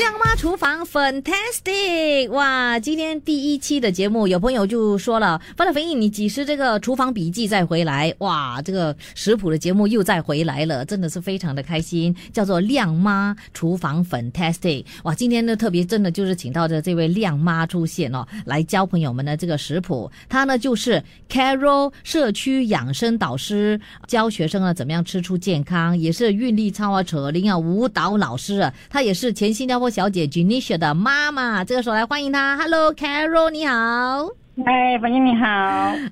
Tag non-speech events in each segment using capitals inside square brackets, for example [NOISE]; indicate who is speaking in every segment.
Speaker 1: 亮妈厨房 Fantastic 哇！今天第一期的节目，有朋友就说了：“发了回应，你几时这个厨房笔记再回来？”哇，这个食谱的节目又再回来了，真的是非常的开心。叫做亮妈厨房 Fantastic 哇！今天呢特别真的就是请到的这位亮妈出现哦，来教朋友们的这个食谱。她呢就是 Carol 社区养生导师，教学生啊怎么样吃出健康，也是韵律操啊、扯铃啊舞蹈老师啊。她也是前新加坡。小姐 Janisha 的妈妈，这个时候来欢迎她。Hello，Carol，你好。
Speaker 2: 哎，朋友你好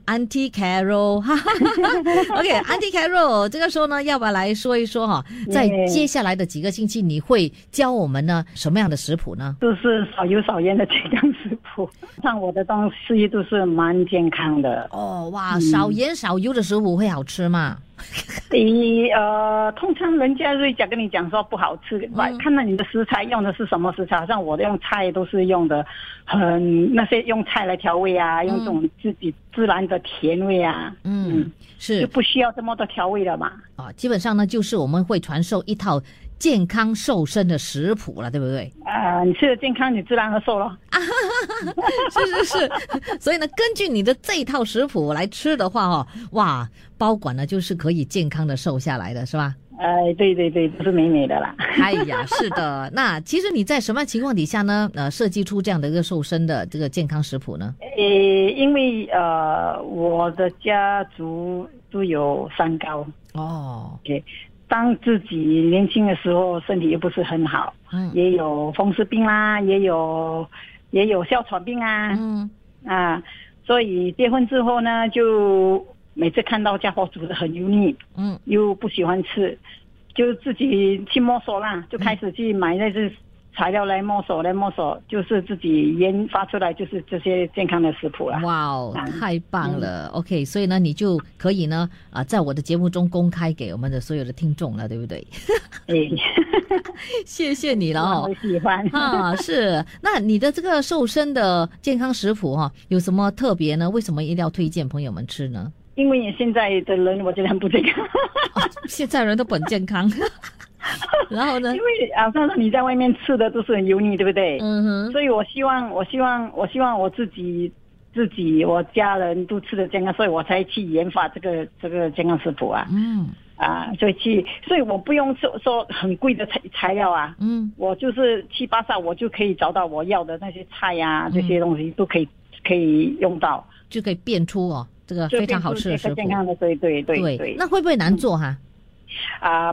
Speaker 1: ，Auntie Carol。[LAUGHS] OK，Auntie [LAUGHS] Carol，这个时候呢，要不要来说一说哈？在接下来的几个星期，你会教我们呢什么样的食谱呢？
Speaker 2: 都是少油少盐的健康食谱。像我的东西都是蛮健康的。
Speaker 1: 哦，哇，少盐少油的食谱会好吃吗？[LAUGHS]
Speaker 2: 你呃，通常人家会讲跟你讲说不好吃，看到你的食材用的是什么食材，像我的用菜都是用的很那些用菜来调味啊，用这种自己自然的甜味啊，
Speaker 1: 嗯，是
Speaker 2: 就不需要这么多调味了嘛。
Speaker 1: 啊，基本上呢，就是我们会传授一套。健康瘦身的食谱了，对不对？
Speaker 2: 啊，你吃的健康，你自然而瘦了。[LAUGHS]
Speaker 1: 是是是，[LAUGHS] 所以呢，根据你的这一套食谱来吃的话，哦，哇，包管呢就是可以健康的瘦下来的，是吧？
Speaker 2: 哎，对对对，不是美美的啦。[LAUGHS]
Speaker 1: 哎呀，是的。那其实你在什么情况底下呢？呃，设计出这样的一个瘦身的这个健康食谱呢？
Speaker 2: 呃，因为呃，我的家族都有三高。
Speaker 1: 哦
Speaker 2: ，OK。当自己年轻的时候，身体又不是很好，嗯，也有风湿病啦，也有也有哮喘病啊，嗯啊，所以结婚之后呢，就每次看到家伙煮的很油腻，嗯，又不喜欢吃，就自己去摸索啦，就开始去买那些。材料来摸索，来摸索，就是自己研发出来，就是这些健康的食谱了。
Speaker 1: 哇哦，太棒了！OK，所以呢，你就可以呢啊，在我的节目中公开给我们的所有的听众了，对不对？[LAUGHS]
Speaker 2: 哎，[LAUGHS]
Speaker 1: 谢谢你了哦，
Speaker 2: 我喜欢 [LAUGHS]
Speaker 1: 啊。是，那你的这个瘦身的健康食谱哈，有什么特别呢？为什么一定要推荐朋友们吃呢？
Speaker 2: 因为你现在的人我觉得很不健康，
Speaker 1: 现在人都很健康。[LAUGHS] 然后呢？
Speaker 2: 因为啊，上次你在外面吃的都是很油腻，对不对？
Speaker 1: 嗯哼。
Speaker 2: 所以我希望，我希望，我希望我自己、自己、我家人都吃的健康，所以我才去研发这个这个健康食谱啊。
Speaker 1: 嗯。
Speaker 2: 啊，所以去，所以我不用说说很贵的材材料啊。
Speaker 1: 嗯。
Speaker 2: 我就是去巴萨，我就可以找到我要的那些菜呀，这些东西都可以可以用到，
Speaker 1: 就可以变出哦，这个非常好吃的食谱。
Speaker 2: 健康的，对对对对。
Speaker 1: 那会不会难做哈？
Speaker 2: 啊，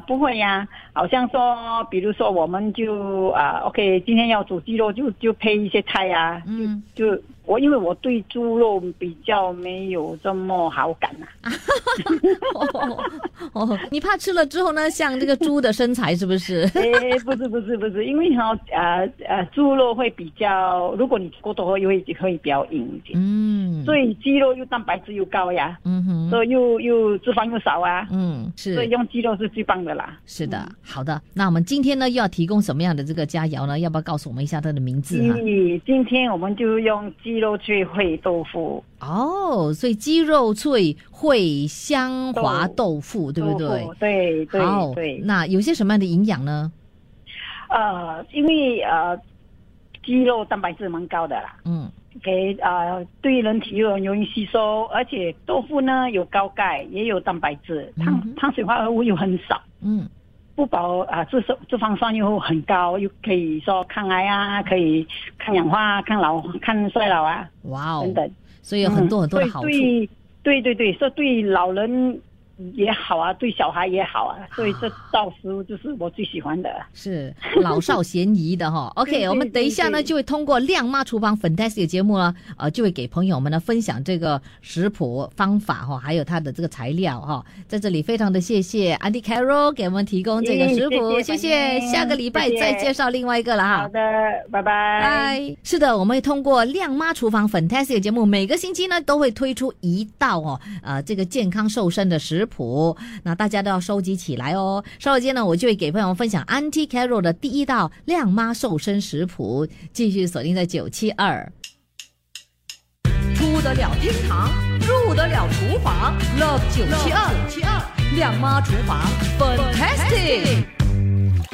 Speaker 2: 不会呀，好像说，比如说，我们就啊，OK，今天要煮鸡肉，就就配一些菜呀，嗯，就。我因为我对猪肉比较没有这么好感呐。[LAUGHS]
Speaker 1: 哦，你怕吃了之后呢，像这个猪的身材是不是？[LAUGHS]
Speaker 2: 哎，不是不是不是，因为哈呃呃，猪肉会比较，如果你过多会又会会比较硬一点。
Speaker 1: 嗯。
Speaker 2: 所以鸡肉又蛋白质又高呀。
Speaker 1: 嗯哼。
Speaker 2: 所以又又脂肪又少啊。
Speaker 1: 嗯，是。
Speaker 2: 所以用鸡肉是最棒的啦。
Speaker 1: 是的，好的。那我们今天呢，又要提供什么样的这个佳肴呢？要不要告诉我们一下它的名字
Speaker 2: 哈？今天我们就用鸡。鸡肉脆烩豆腐
Speaker 1: 哦，所以鸡肉脆烩香滑豆腐，对不对？
Speaker 2: 对对对。
Speaker 1: 那有些什么样的营养呢？
Speaker 2: 呃，因为呃，鸡肉蛋白质蛮高的啦，
Speaker 1: 嗯，
Speaker 2: 给呃对人体又容易吸收，而且豆腐呢有高钙，也有蛋白质，碳碳水化合物又很少，
Speaker 1: 嗯。
Speaker 2: 不饱啊，脂肪脂肪酸又很高，又可以说抗癌啊，可以抗氧化、抗老、抗衰老啊，
Speaker 1: 哇哦，
Speaker 2: 等等，
Speaker 1: 所以有很多很多的好处。
Speaker 2: 对对对对，说对老人。也好啊，对小孩也好啊，所以这道食物就是我最喜欢的，
Speaker 1: 是老少咸宜的哈。[LAUGHS] OK，我们等一下呢就会通过亮妈厨房 Fantastic 节目呢，呃，就会给朋友们呢分享这个食谱方法哈，还有它的这个材料哈。在这里非常的谢谢 Andy Carol 给我们提供这个食谱，谢谢。下个礼拜再介绍另外一个了哈。
Speaker 2: 好的，拜拜。
Speaker 1: 拜。是的，我们会通过亮妈厨房 Fantastic 节目，每个星期呢都会推出一道哦，呃，这个健康瘦身的食。谱，那大家都要收集起来哦。稍后间呢，我就会给朋友们分享 Auntie Carol 的第一道靓妈瘦身食谱。继续锁定在九七二，出得了厅堂。入得了厨房，Love 九七二，靓妈厨房，Fantastic。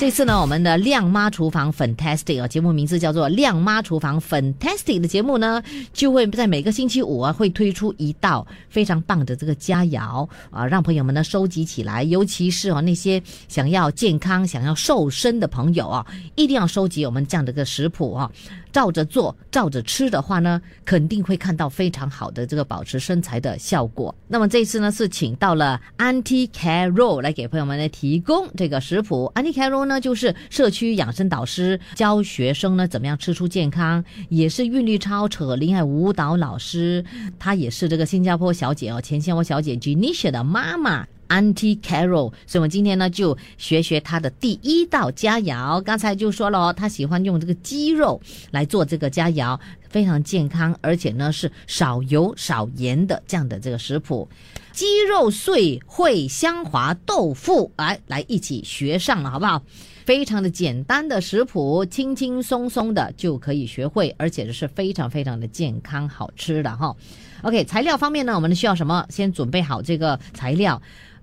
Speaker 1: 这次呢，我们的靓妈厨房 Fantastic 啊，节目名字叫做靓妈厨房 Fantastic 的节目呢，就会在每个星期五啊，会推出一道非常棒的这个佳肴啊，让朋友们呢收集起来，尤其是啊那些想要健康、想要瘦身的朋友啊，一定要收集我们这样的个食谱啊。照着做，照着吃的话呢，肯定会看到非常好的这个保持身材的效果。那么这次呢，是请到了 Auntie Carol 来给朋友们来提供这个食谱。Auntie Carol 呢，就是社区养生导师，教学生呢怎么样吃出健康，也是韵律操扯铃爱舞蹈老师。她也是这个新加坡小姐哦，前新加坡小姐 Genisha 的妈妈。Auntie Carol，所以我们今天呢就学学她的第一道佳肴。刚才就说了哦，她喜欢用这个鸡肉来做这个佳肴，非常健康，而且呢是少油少盐的这样的这个食谱。鸡肉碎烩香滑豆腐，来来一起学上了，好不好？非常的简单的食谱，轻轻松松的就可以学会，而且是非常非常的健康好吃的哈。OK，材料方面呢，我们需要什么？先准备好这个材料。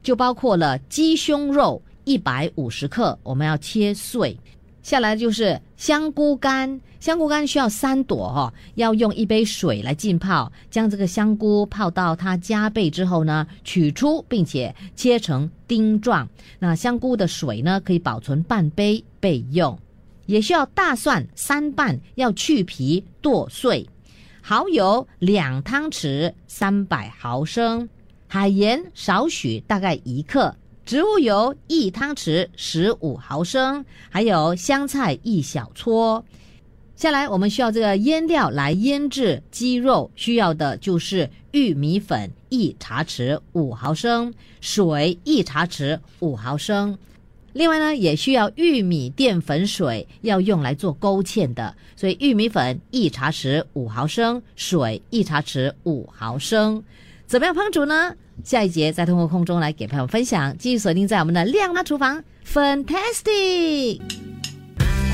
Speaker 1: 就包括了鸡胸肉一百五十克，我们要切碎。下来就是香菇干，香菇干需要三朵哈，要用一杯水来浸泡，将这个香菇泡到它加倍之后呢，取出并且切成丁状。那香菇的水呢，可以保存半杯备用。也需要大蒜三瓣，要去皮剁碎。蚝油两汤匙，三百毫升。海盐少许，大概一克；植物油一汤匙，十五毫升；还有香菜一小撮。下来，我们需要这个腌料来腌制鸡肉，需要的就是玉米粉一茶匙，五毫升；水一茶匙，五毫升。另外呢，也需要玉米淀粉水，要用来做勾芡的，所以玉米粉一茶匙，五毫升；水一茶匙，五毫升。怎么样烹煮呢？下一节再通过空中来给朋友分享。继续锁定在我们的亮妈厨房，Fantastic！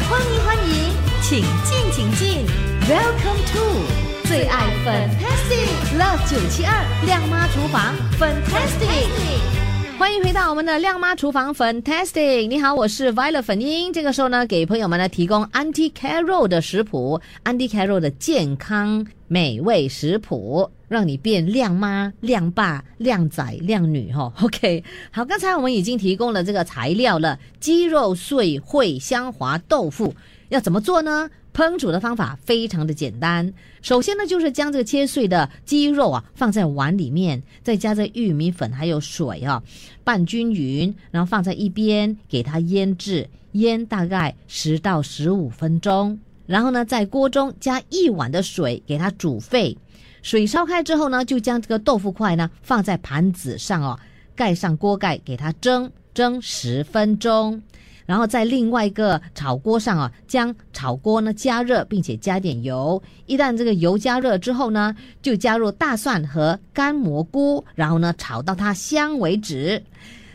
Speaker 1: 欢迎欢迎，请进请进，Welcome to 最爱 Fantastic Love 九七二亮妈厨房，Fantastic！欢迎回到我们的亮妈厨房，Fantastic！你好，我是 Violet 粉英。这个时候呢，给朋友们呢提供 Auntie Carol 的食谱，Auntie Carol 的健康美味食谱，让你变靓妈、靓爸、靓仔、靓女哈。OK，好，刚才我们已经提供了这个材料了，鸡肉碎烩香滑豆腐要怎么做呢？烹煮的方法非常的简单，首先呢，就是将这个切碎的鸡肉啊放在碗里面，再加这玉米粉还有水啊拌均匀，然后放在一边给它腌制，腌大概十到十五分钟。然后呢，在锅中加一碗的水给它煮沸，水烧开之后呢，就将这个豆腐块呢放在盘子上哦，盖上锅盖给它蒸蒸十分钟。然后在另外一个炒锅上啊，将炒锅呢加热，并且加点油。一旦这个油加热之后呢，就加入大蒜和干蘑菇，然后呢炒到它香为止。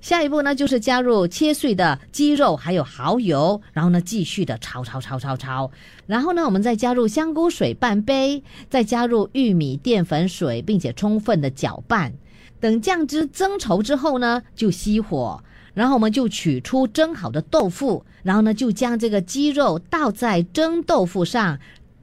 Speaker 1: 下一步呢就是加入切碎的鸡肉，还有蚝油，然后呢继续的炒炒炒炒炒。然后呢我们再加入香菇水半杯，再加入玉米淀粉水，并且充分的搅拌。等酱汁增稠之后呢，就熄火。然后我们就取出蒸好的豆腐，然后呢就将这个鸡肉倒在蒸豆腐上，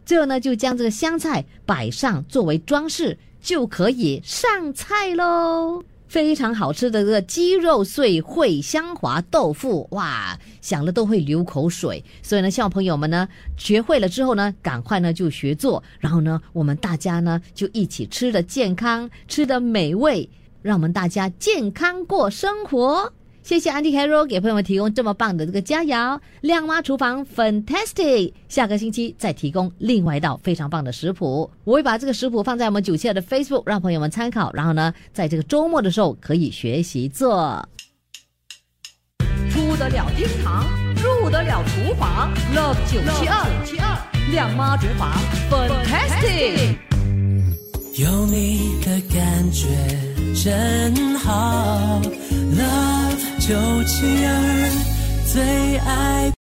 Speaker 1: 最后呢就将这个香菜摆上作为装饰，就可以上菜喽。非常好吃的这个鸡肉碎烩香滑豆腐，哇，想了都会流口水。所以呢，希望朋友们呢学会了之后呢，赶快呢就学做，然后呢我们大家呢就一起吃的健康，吃的美味，让我们大家健康过生活。谢谢 Andy Carroll 给朋友们提供这么棒的这个佳肴，亮妈厨房 fantastic。下个星期再提供另外一道非常棒的食谱，我会把这个食谱放在我们九七二的 Facebook，让朋友们参考。然后呢，在这个周末的时候可以学习做。出得了厅堂，入得了厨房，Love 九七二，亮妈厨房 fantastic。有你的感觉真好，Love。九七二最爱。